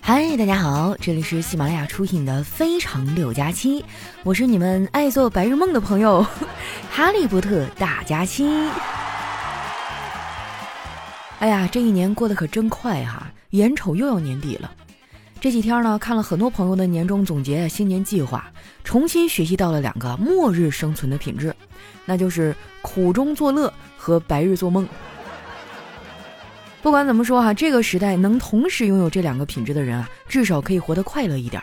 嗨，大家好，这里是喜马拉雅出品的《非常六加七》，我是你们爱做白日梦的朋友，哈利波特大加七。哎呀，这一年过得可真快哈，眼瞅又要年底了。这几天呢，看了很多朋友的年终总结、新年计划，重新学习到了两个末日生存的品质，那就是苦中作乐和白日做梦。不管怎么说哈，这个时代能同时拥有这两个品质的人啊，至少可以活得快乐一点。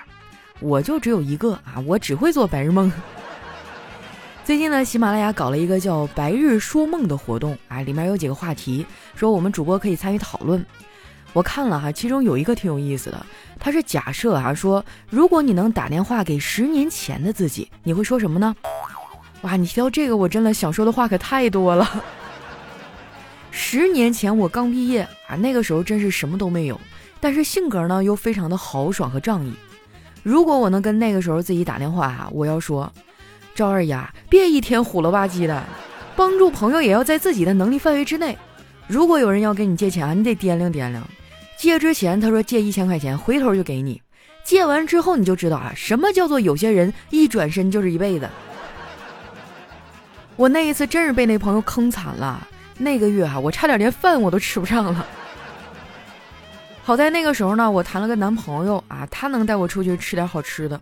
我就只有一个啊，我只会做白日梦。最近呢，喜马拉雅搞了一个叫“白日说梦”的活动啊，里面有几个话题，说我们主播可以参与讨论。我看了哈，其中有一个挺有意思的，他是假设啊，说如果你能打电话给十年前的自己，你会说什么呢？哇，你提到这个，我真的想说的话可太多了。十年前我刚毕业啊，那个时候真是什么都没有，但是性格呢又非常的豪爽和仗义。如果我能跟那个时候自己打电话哈，我要说，赵二丫，别一天虎了吧唧的，帮助朋友也要在自己的能力范围之内。如果有人要跟你借钱啊，你得掂量掂量。借之前他说借一千块钱，回头就给你；借完之后你就知道啊，什么叫做有些人一转身就是一辈子。我那一次真是被那朋友坑惨了。那个月哈，我差点连饭我都吃不上了。好在那个时候呢，我谈了个男朋友啊，他能带我出去吃点好吃的。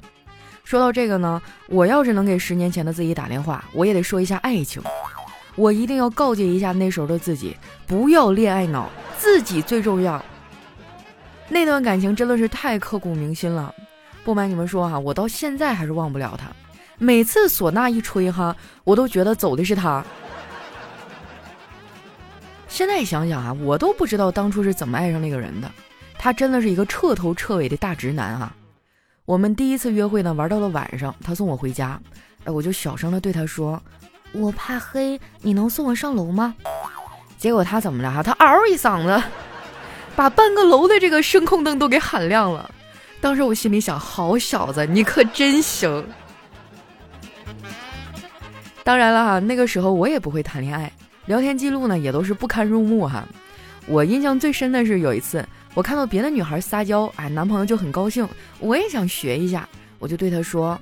说到这个呢，我要是能给十年前的自己打电话，我也得说一下爱情。我一定要告诫一下那时候的自己，不要恋爱脑，自己最重要。那段感情真的是太刻骨铭心了。不瞒你们说哈，我到现在还是忘不了他。每次唢呐一吹哈，我都觉得走的是他。现在想想啊，我都不知道当初是怎么爱上那个人的。他真的是一个彻头彻尾的大直男啊！我们第一次约会呢，玩到了晚上，他送我回家，哎，我就小声的对他说：“我怕黑，你能送我上楼吗？”结果他怎么着哈？他嗷一嗓子，把半个楼的这个声控灯都给喊亮了。当时我心里想：好小子，你可真行！当然了哈，那个时候我也不会谈恋爱。聊天记录呢也都是不堪入目哈，我印象最深的是有一次我看到别的女孩撒娇，哎，男朋友就很高兴，我也想学一下，我就对他说，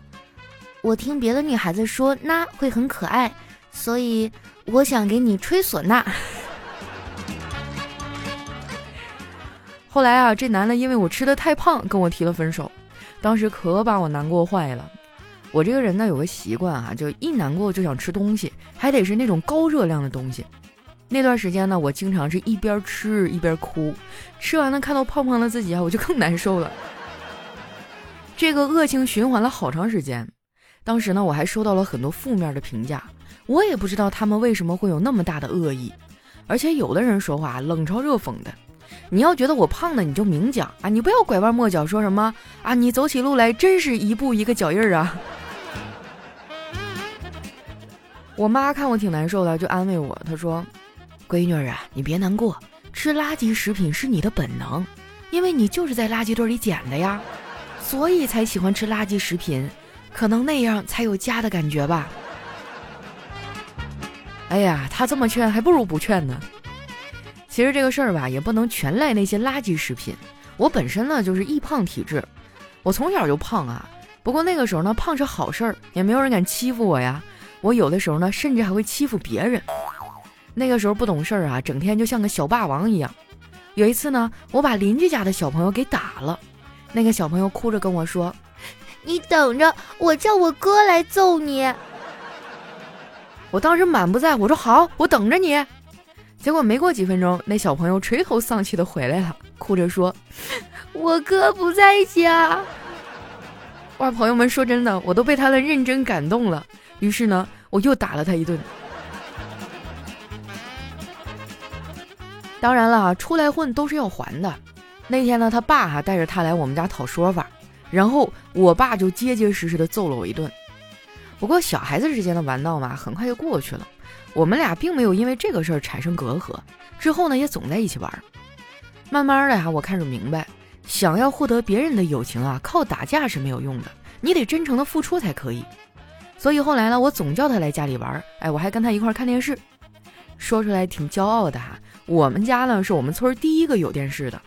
我听别的女孩子说那会很可爱，所以我想给你吹唢呐。后来啊，这男的因为我吃的太胖跟我提了分手，当时可把我难过坏了。我这个人呢有个习惯啊，就一难过就想吃东西，还得是那种高热量的东西。那段时间呢，我经常是一边吃一边哭，吃完了看到胖胖的自己啊，我就更难受了。这个恶性循环了好长时间。当时呢，我还收到了很多负面的评价，我也不知道他们为什么会有那么大的恶意。而且有的人说话冷嘲热讽的，你要觉得我胖的你就明讲啊，你不要拐弯抹角说什么啊，你走起路来真是一步一个脚印儿啊。我妈看我挺难受的，就安慰我，她说：“闺女儿啊，你别难过，吃垃圾食品是你的本能，因为你就是在垃圾堆里捡的呀，所以才喜欢吃垃圾食品，可能那样才有家的感觉吧。”哎呀，她这么劝，还不如不劝呢。其实这个事儿吧，也不能全赖那些垃圾食品。我本身呢就是易胖体质，我从小就胖啊。不过那个时候呢，胖是好事儿，也没有人敢欺负我呀。我有的时候呢，甚至还会欺负别人。那个时候不懂事儿啊，整天就像个小霸王一样。有一次呢，我把邻居家的小朋友给打了，那个小朋友哭着跟我说：“你等着，我叫我哥来揍你。”我当时满不在乎，我说：“好，我等着你。”结果没过几分钟，那小朋友垂头丧气的回来了，哭着说：“我哥不在家。”哇，朋友们，说真的，我都被他的认真感动了。于是呢，我又打了他一顿。当然了，出来混都是要还的。那天呢，他爸哈带着他来我们家讨说法，然后我爸就结结实实的揍了我一顿。不过小孩子之间的玩闹嘛，很快就过去了。我们俩并没有因为这个事儿产生隔阂，之后呢也总在一起玩。慢慢的哈，我开始明白，想要获得别人的友情啊，靠打架是没有用的，你得真诚的付出才可以。所以后来呢，我总叫他来家里玩儿，哎，我还跟他一块儿看电视，说出来挺骄傲的哈。我们家呢是我们村第一个有电视的。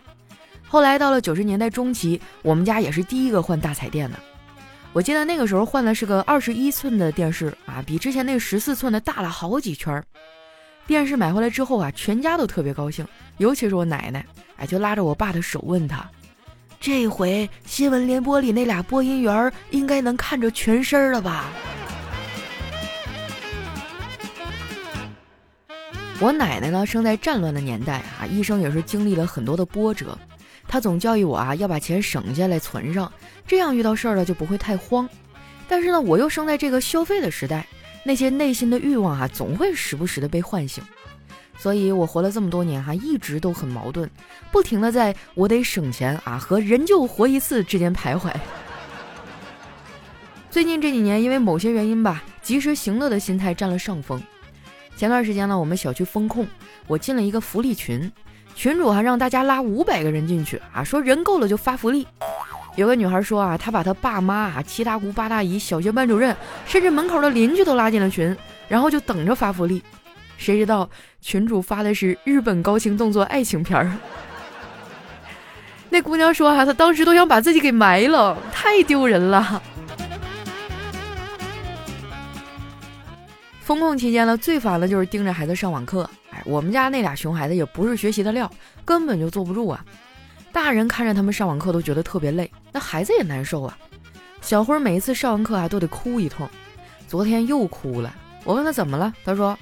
后来到了九十年代中期，我们家也是第一个换大彩电的。我记得那个时候换的是个二十一寸的电视啊，比之前那十四寸的大了好几圈。电视买回来之后啊，全家都特别高兴，尤其是我奶奶，哎，就拉着我爸的手问他：“这回新闻联播里那俩播音员应该能看着全身了吧？”我奶奶呢，生在战乱的年代啊，一生也是经历了很多的波折。她总教育我啊，要把钱省下来存上，这样遇到事儿了就不会太慌。但是呢，我又生在这个消费的时代，那些内心的欲望啊，总会时不时的被唤醒。所以我活了这么多年哈，一直都很矛盾，不停的在我得省钱啊和人就活一次之间徘徊。最近这几年，因为某些原因吧，及时行乐的心态占了上风。前段时间呢，我们小区封控，我进了一个福利群，群主还让大家拉五百个人进去啊，说人够了就发福利。有个女孩说啊，她把她爸妈啊、七大姑八大姨、小学班主任，甚至门口的邻居都拉进了群，然后就等着发福利。谁知道群主发的是日本高清动作爱情片儿。那姑娘说啊，她当时都想把自己给埋了，太丢人了。封控期间呢，最烦的就是盯着孩子上网课。哎，我们家那俩熊孩子也不是学习的料，根本就坐不住啊。大人看着他们上网课都觉得特别累，那孩子也难受啊。小辉每一次上完课啊，都得哭一通。昨天又哭了，我问他怎么了，他说：“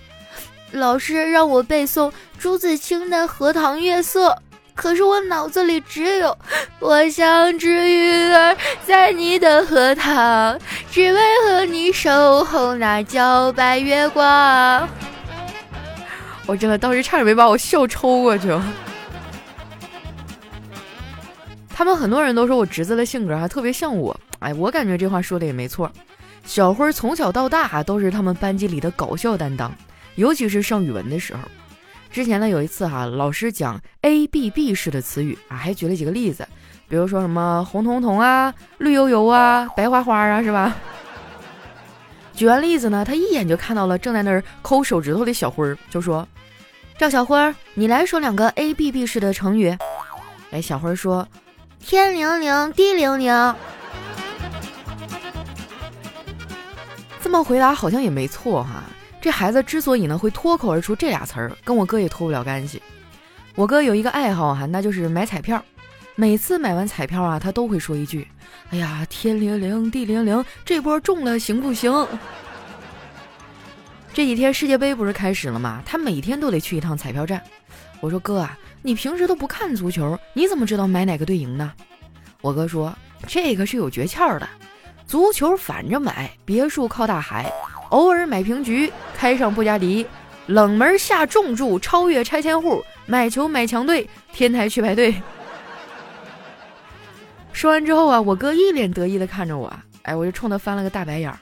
老师让我背诵朱自清的《荷塘月色》。”可是我脑子里只有我像只鱼儿在你的荷塘，只为和你守候那皎白月光。我真的当时差点没把我笑抽过去。他们很多人都说我侄子的性格还特别像我，哎，我感觉这话说的也没错。小辉从小到大都是他们班级里的搞笑担当，尤其是上语文的时候。之前呢有一次哈，老师讲 A B B 式的词语啊，还举了几个例子，比如说什么红彤彤啊、绿油油啊、白花花啊，是吧？举完例子呢，他一眼就看到了正在那儿抠手指头的小辉儿，就说：“赵小辉儿，你来说两个 A B B 式的成语。”哎，小辉儿说：“天灵灵，地灵灵。”这么回答好像也没错哈。这孩子之所以呢会脱口而出这俩词儿，跟我哥也脱不了干系。我哥有一个爱好哈，那就是买彩票。每次买完彩票啊，他都会说一句：“哎呀，天灵灵，地灵灵，这波中了行不行？”这几天世界杯不是开始了吗？他每天都得去一趟彩票站。我说哥啊，你平时都不看足球，你怎么知道买哪个队赢呢？我哥说：“这个是有诀窍的，足球反着买，别墅靠大海。”偶尔买平局，开上布加迪，冷门下重注，超越拆迁户，买球买强队，天台去排队。说完之后啊，我哥一脸得意的看着我，哎，我就冲他翻了个大白眼儿。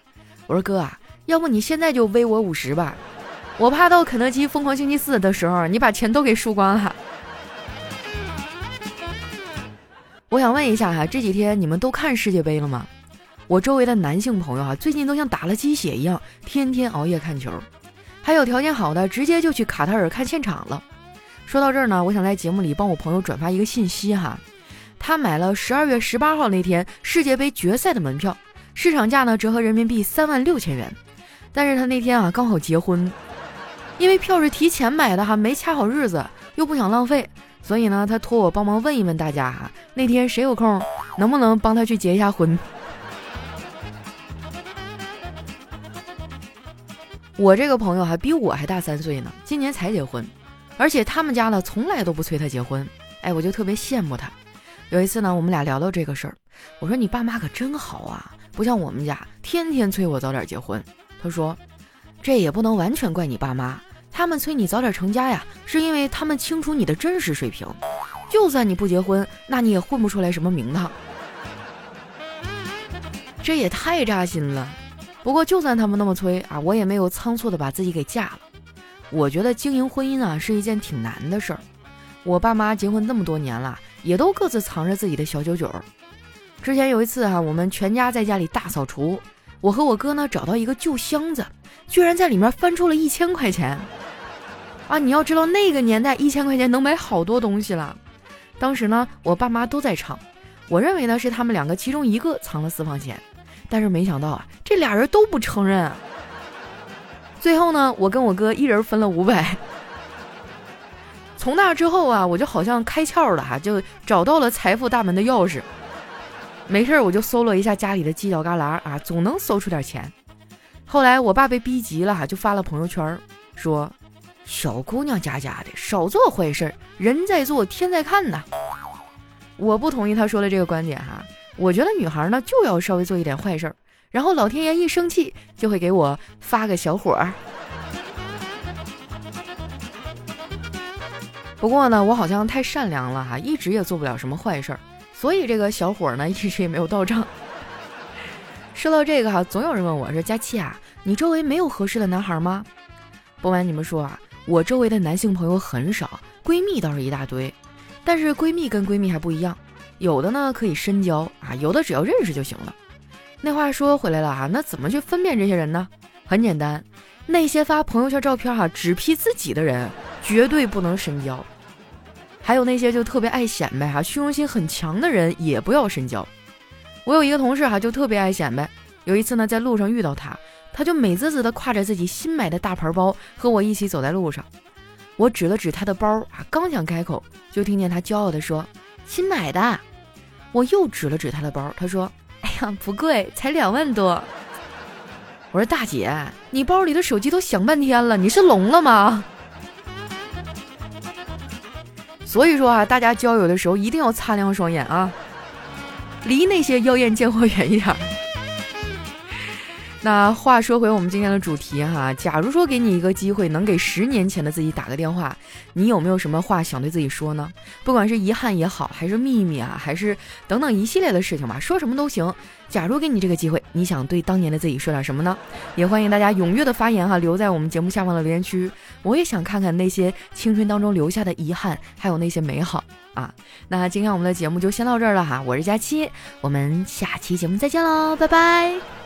我说哥啊，要不你现在就微我五十吧，我怕到肯德基疯狂星期四的时候，你把钱都给输光了。我想问一下哈，这几天你们都看世界杯了吗？我周围的男性朋友啊，最近都像打了鸡血一样，天天熬夜看球。还有条件好的，直接就去卡塔尔看现场了。说到这儿呢，我想在节目里帮我朋友转发一个信息哈。他买了十二月十八号那天世界杯决赛的门票，市场价呢折合人民币三万六千元。但是他那天啊刚好结婚，因为票是提前买的哈，没掐好日子，又不想浪费，所以呢他托我帮忙问一问大家哈，那天谁有空，能不能帮他去结一下婚？我这个朋友还比我还大三岁呢，今年才结婚，而且他们家呢从来都不催他结婚。哎，我就特别羡慕他。有一次呢，我们俩聊到这个事儿，我说你爸妈可真好啊，不像我们家天天催我早点结婚。他说，这也不能完全怪你爸妈，他们催你早点成家呀，是因为他们清楚你的真实水平。就算你不结婚，那你也混不出来什么名堂。这也太扎心了。不过，就算他们那么催啊，我也没有仓促的把自己给嫁了。我觉得经营婚姻啊是一件挺难的事儿。我爸妈结婚那么多年了，也都各自藏着自己的小九九。之前有一次哈，我们全家在家里大扫除，我和我哥呢找到一个旧箱子，居然在里面翻出了一千块钱。啊，你要知道那个年代一千块钱能买好多东西了。当时呢，我爸妈都在场，我认为呢是他们两个其中一个藏了私房钱，但是没想到啊，这俩人都不承认。最后呢，我跟我哥一人分了五百。从那之后啊，我就好像开窍了哈，就找到了财富大门的钥匙。没事儿，我就搜罗一下家里的犄角旮旯啊，总能搜出点钱。后来我爸被逼急了哈，就发了朋友圈说：“小姑娘家家的，少做坏事儿，人在做天在看呐。”我不同意他说的这个观点哈，我觉得女孩呢就要稍微做一点坏事儿，然后老天爷一生气就会给我发个小火儿。不过呢，我好像太善良了哈，一直也做不了什么坏事儿。所以这个小伙呢，一直也没有到账。说到这个哈，总有人问我说：“佳期啊，你周围没有合适的男孩吗？”不瞒你们说啊，我周围的男性朋友很少，闺蜜倒是一大堆。但是闺蜜跟闺蜜还不一样，有的呢可以深交啊，有的只要认识就行了。那话说回来了啊，那怎么去分辨这些人呢？很简单，那些发朋友圈照片哈只 P 自己的人，绝对不能深交。还有那些就特别爱显摆哈，虚荣心很强的人也不要深交。我有一个同事哈，就特别爱显摆。有一次呢，在路上遇到他，他就美滋滋的挎着自己新买的大牌包和我一起走在路上。我指了指他的包啊，刚想开口，就听见他骄傲的说：“新买的。”我又指了指他的包，他说：“哎呀，不贵，才两万多。”我说：“大姐，你包里的手机都响半天了，你是聋了吗？”所以说啊，大家交友的时候一定要擦亮双眼啊，离那些妖艳贱货远一点。那话说回我们今天的主题哈，假如说给你一个机会，能给十年前的自己打个电话，你有没有什么话想对自己说呢？不管是遗憾也好，还是秘密啊，还是等等一系列的事情吧，说什么都行。假如给你这个机会，你想对当年的自己说点什么呢？也欢迎大家踊跃的发言哈，留在我们节目下方的留言区。我也想看看那些青春当中留下的遗憾，还有那些美好啊。那今天我们的节目就先到这儿了哈，我是佳期，我们下期节目再见喽，拜拜。